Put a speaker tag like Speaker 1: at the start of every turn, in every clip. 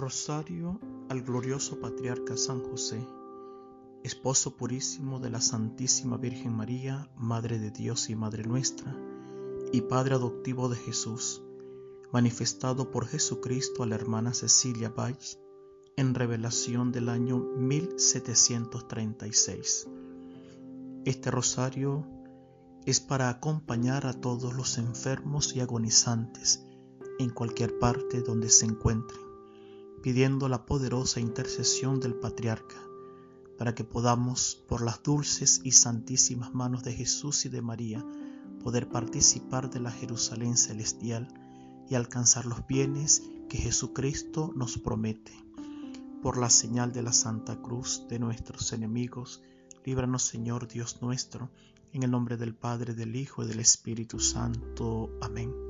Speaker 1: Rosario al glorioso patriarca San José, esposo purísimo de la Santísima Virgen María, Madre de Dios y Madre nuestra, y Padre adoptivo de Jesús, manifestado por Jesucristo a la hermana Cecilia Valls en revelación del año 1736. Este rosario es para acompañar a todos los enfermos y agonizantes en cualquier parte donde se encuentren pidiendo la poderosa intercesión del patriarca, para que podamos, por las dulces y santísimas manos de Jesús y de María, poder participar de la Jerusalén celestial y alcanzar los bienes que Jesucristo nos promete. Por la señal de la Santa Cruz de nuestros enemigos, líbranos Señor Dios nuestro, en el nombre del Padre, del Hijo y del Espíritu Santo. Amén.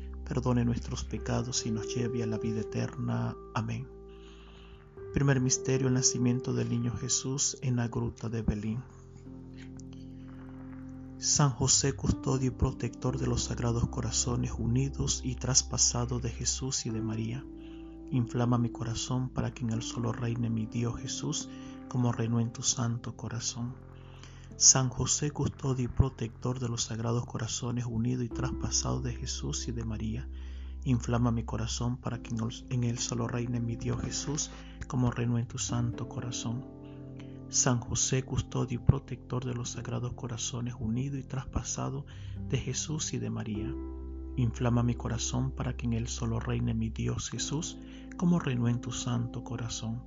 Speaker 1: perdone nuestros pecados y nos lleve a la vida eterna. Amén. Primer misterio, el nacimiento del niño Jesús en la gruta de Belín. San José, custodio y protector de los sagrados corazones unidos y traspasados de Jesús y de María, inflama mi corazón para que en él solo reine mi Dios Jesús, como reinó en tu santo corazón. San José, custodio y protector de los sagrados corazones unidos y traspasados de Jesús y de María, inflama mi corazón para que en él solo reine mi Dios Jesús, como reino en tu santo corazón. San José, custodio y protector de los sagrados corazones unidos y traspasados de Jesús y de María, inflama mi corazón para que en él solo reine mi Dios Jesús, como reino en tu santo corazón.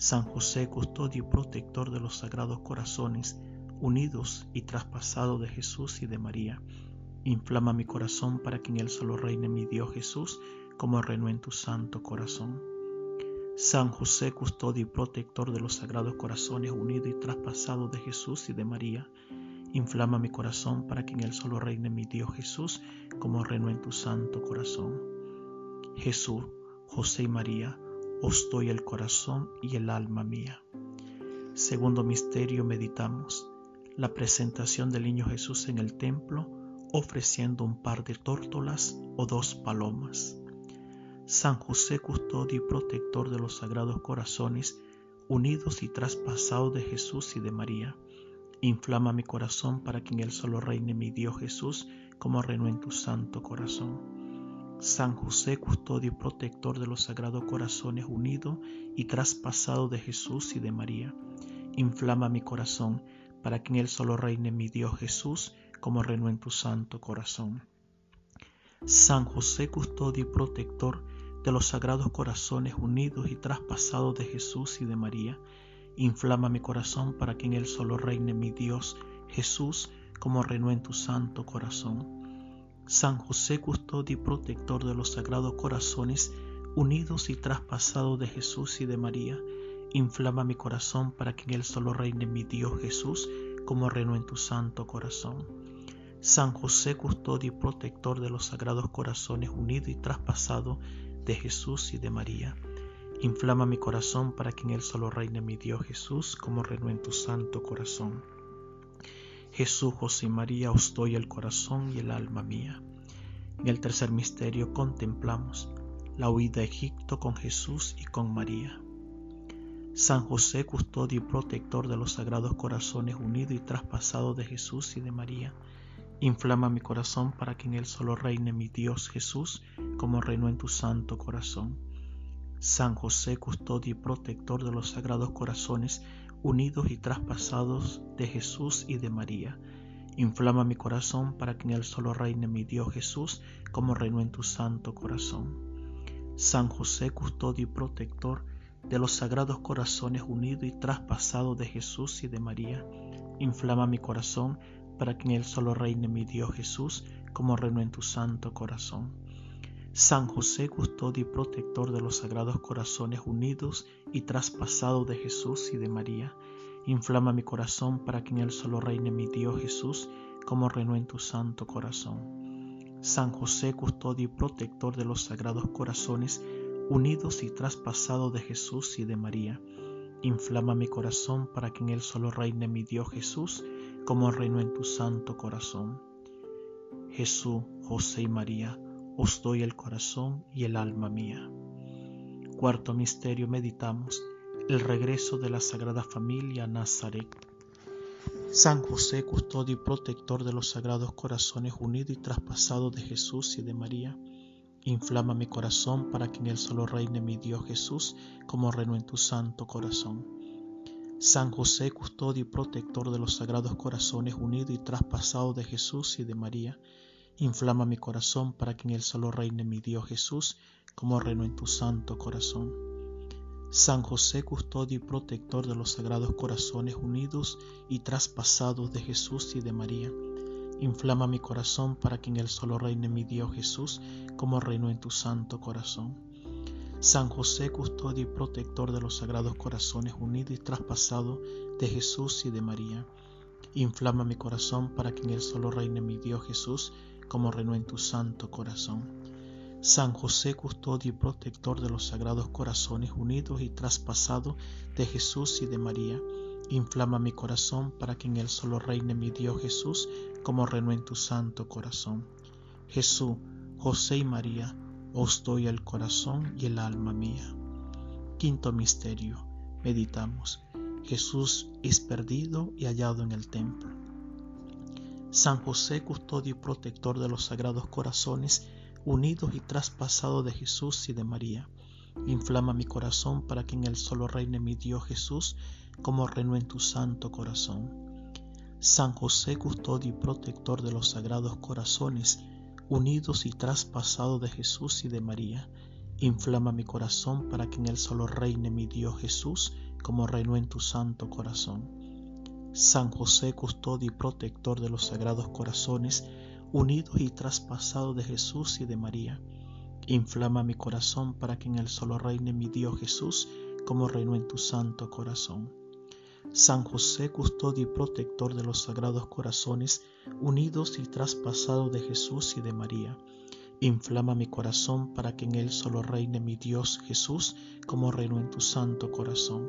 Speaker 1: San José, custodio y protector de los sagrados corazones unidos y traspasados de Jesús y de María. Inflama mi corazón para que en él solo reine mi Dios Jesús, como reino en tu santo corazón. San José, custodio y protector de los sagrados corazones unidos y traspasados de Jesús y de María, inflama mi corazón para que en él solo reine mi Dios Jesús, como reino en tu santo corazón. Jesús, José y María, os doy el corazón y el alma mía. Segundo misterio meditamos la presentación del niño Jesús en el templo ofreciendo un par de tórtolas o dos palomas. San José, custodio y protector de los sagrados corazones, unidos y traspasados de Jesús y de María, inflama mi corazón para que en él solo reine mi Dios Jesús, como reino en tu santo corazón. San José, custodio y protector de los sagrados corazones, unidos y traspasados de Jesús y de María, inflama mi corazón para que en él solo reine mi Dios Jesús, como reino en tu santo corazón. San José, custodio y protector de los sagrados corazones unidos y traspasados de Jesús y de María, inflama mi corazón para que en él solo reine mi Dios Jesús, como reino en tu santo corazón. San José, custodio y protector de los sagrados corazones unidos y traspasados de Jesús y de María, Inflama mi corazón para que en él solo reine mi Dios Jesús, como reino en tu santo corazón. San José, custodio y protector de los sagrados corazones unidos y traspasados de Jesús y de María. Inflama mi corazón para que en él solo reine mi Dios Jesús, como reino en tu santo corazón. Jesús, José y María, os doy el corazón y el alma mía. En el tercer misterio contemplamos la huida a Egipto con Jesús y con María. San José, custodio y protector de los sagrados corazones unidos y traspasados de Jesús y de María, inflama mi corazón para que en él solo reine mi Dios Jesús, como reino en tu santo corazón. San José, custodio y protector de los sagrados corazones unidos y traspasados de Jesús y de María, inflama mi corazón para que en él solo reine mi Dios Jesús, como reino en tu santo corazón. San José, custodio y protector de los sagrados corazones unidos y traspasados de Jesús y de María. Inflama mi corazón para que en él solo reine mi Dios Jesús, como reino en tu santo corazón. San José, custodio y protector de los sagrados corazones unidos y traspasados de Jesús y de María, inflama mi corazón para que en él solo reine mi Dios Jesús, como reinó en tu santo corazón. San José, custodio y protector de los sagrados corazones unidos y traspasados de Jesús y de María, inflama mi corazón para que en él solo reine mi Dios Jesús, como reinó en tu santo corazón. Jesús, José y María, os doy el corazón y el alma mía. Cuarto misterio meditamos el regreso de la Sagrada Familia a Nazaret. San José, custodio y protector de los sagrados corazones unidos y traspasados de Jesús y de María, inflama mi corazón para que en él solo reine mi Dios Jesús, como reino en tu santo corazón. San José, custodio y protector de los sagrados corazones unidos y traspasados de Jesús y de María, Inflama mi corazón para que en él solo reine mi Dios Jesús, como reino en tu santo corazón. San José, custodio y protector de los sagrados corazones unidos y traspasados de Jesús y de María, inflama mi corazón para que en él solo reine mi Dios Jesús, como reino en tu santo corazón. San José, custodio y protector de los sagrados corazones unidos y traspasados de Jesús y de María, inflama mi corazón para que en él solo reine mi Dios Jesús, como reinó en tu santo corazón. San José, custodio y protector de los sagrados corazones unidos y traspasados de Jesús y de María, inflama mi corazón para que en él solo reine mi Dios Jesús, como reinó en tu santo corazón. Jesús, José y María, os doy el corazón y el alma mía. Quinto misterio. Meditamos. Jesús es perdido y hallado en el templo. San José, custodio y protector de los sagrados corazones, unidos y traspasados de Jesús y de María, inflama mi corazón para que en él solo reine mi Dios Jesús, como reinó en tu santo corazón. San José, custodio y protector de los sagrados corazones, unidos y traspasados de Jesús y de María, inflama mi corazón para que en él solo reine mi Dios Jesús, como reinó en tu santo corazón. San José, custodio y protector de los sagrados corazones, unidos y traspasados de Jesús y de María, inflama mi corazón para que en él solo reine mi Dios Jesús, como reinó en tu santo corazón. San José, custodio y protector de los sagrados corazones, unidos y traspasados de Jesús y de María, inflama mi corazón para que en él solo reine mi Dios Jesús, como reinó en tu santo corazón.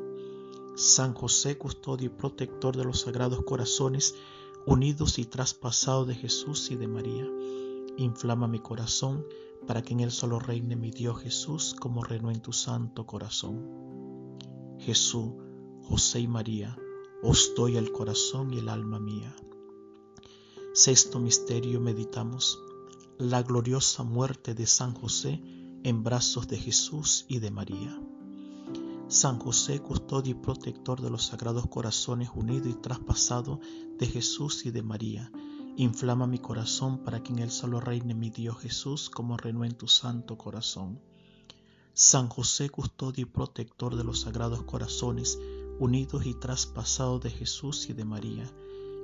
Speaker 1: San José, custodio y protector de los sagrados corazones, unidos y traspasados de Jesús y de María, inflama mi corazón para que en él solo reine mi Dios Jesús como reinó en tu santo corazón. Jesús, José y María, os doy el corazón y el alma mía. Sexto misterio meditamos la gloriosa muerte de San José en brazos de Jesús y de María. San José, custodio y protector de los sagrados corazones unidos y traspasados de Jesús y de María, inflama mi corazón para que en él solo reine mi Dios Jesús como reinó en tu santo corazón. San José, custodio y protector de los sagrados corazones unidos y traspasados de Jesús y de María,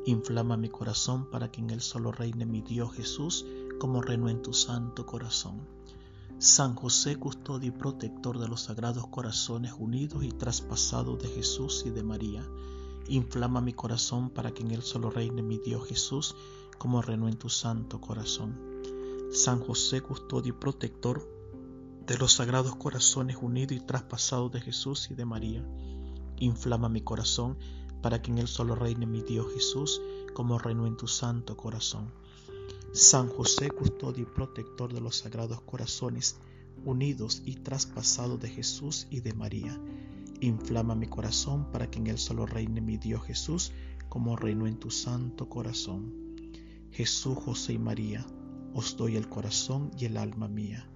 Speaker 1: inflama mi corazón para que en él solo reine mi Dios Jesús como reinó en tu santo corazón. San José, custodio y protector de los sagrados corazones unidos y traspasados de Jesús y de María, inflama mi corazón para que en él solo reine mi Dios Jesús, como reinó en tu santo corazón. San José, custodio y protector de los sagrados corazones unidos y traspasados de Jesús y de María, inflama mi corazón para que en él solo reine mi Dios Jesús, como reinó en tu santo corazón. San José, custodio y protector de los sagrados corazones, unidos y traspasados de Jesús y de María, inflama mi corazón para que en él solo reine mi Dios Jesús, como reino en tu santo corazón. Jesús, José y María, os doy el corazón y el alma mía.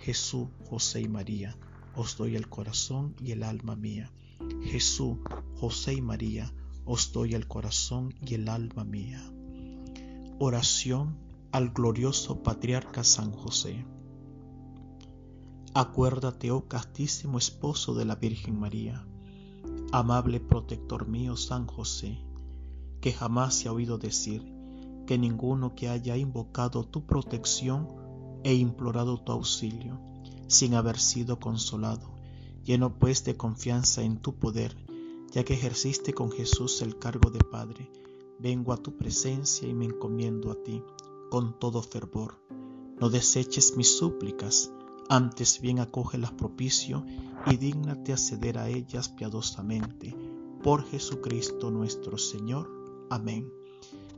Speaker 1: Jesús, José y María, os doy el corazón y el alma mía. Jesús, José y María, os doy el corazón y el alma mía. Oración al glorioso patriarca San José. Acuérdate, oh castísimo esposo de la Virgen María, amable protector mío San José, que jamás se ha oído decir que ninguno que haya invocado tu protección e implorado tu auxilio, sin haber sido consolado. Lleno pues de confianza en tu poder, ya que ejerciste con Jesús el cargo de Padre, vengo a tu presencia y me encomiendo a ti con todo fervor. No deseches mis súplicas, antes bien acógelas propicio y dígnate acceder a ellas piadosamente. Por Jesucristo nuestro Señor. Amén.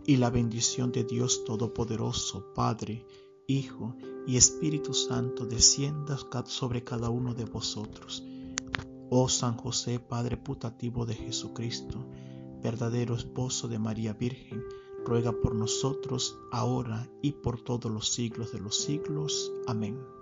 Speaker 1: Y la bendición de Dios Todopoderoso, Padre, Hijo y Espíritu Santo descienda sobre cada uno de vosotros. Oh San José, Padre putativo de Jesucristo, verdadero esposo de María Virgen, ruega por nosotros ahora y por todos los siglos de los siglos. Amén.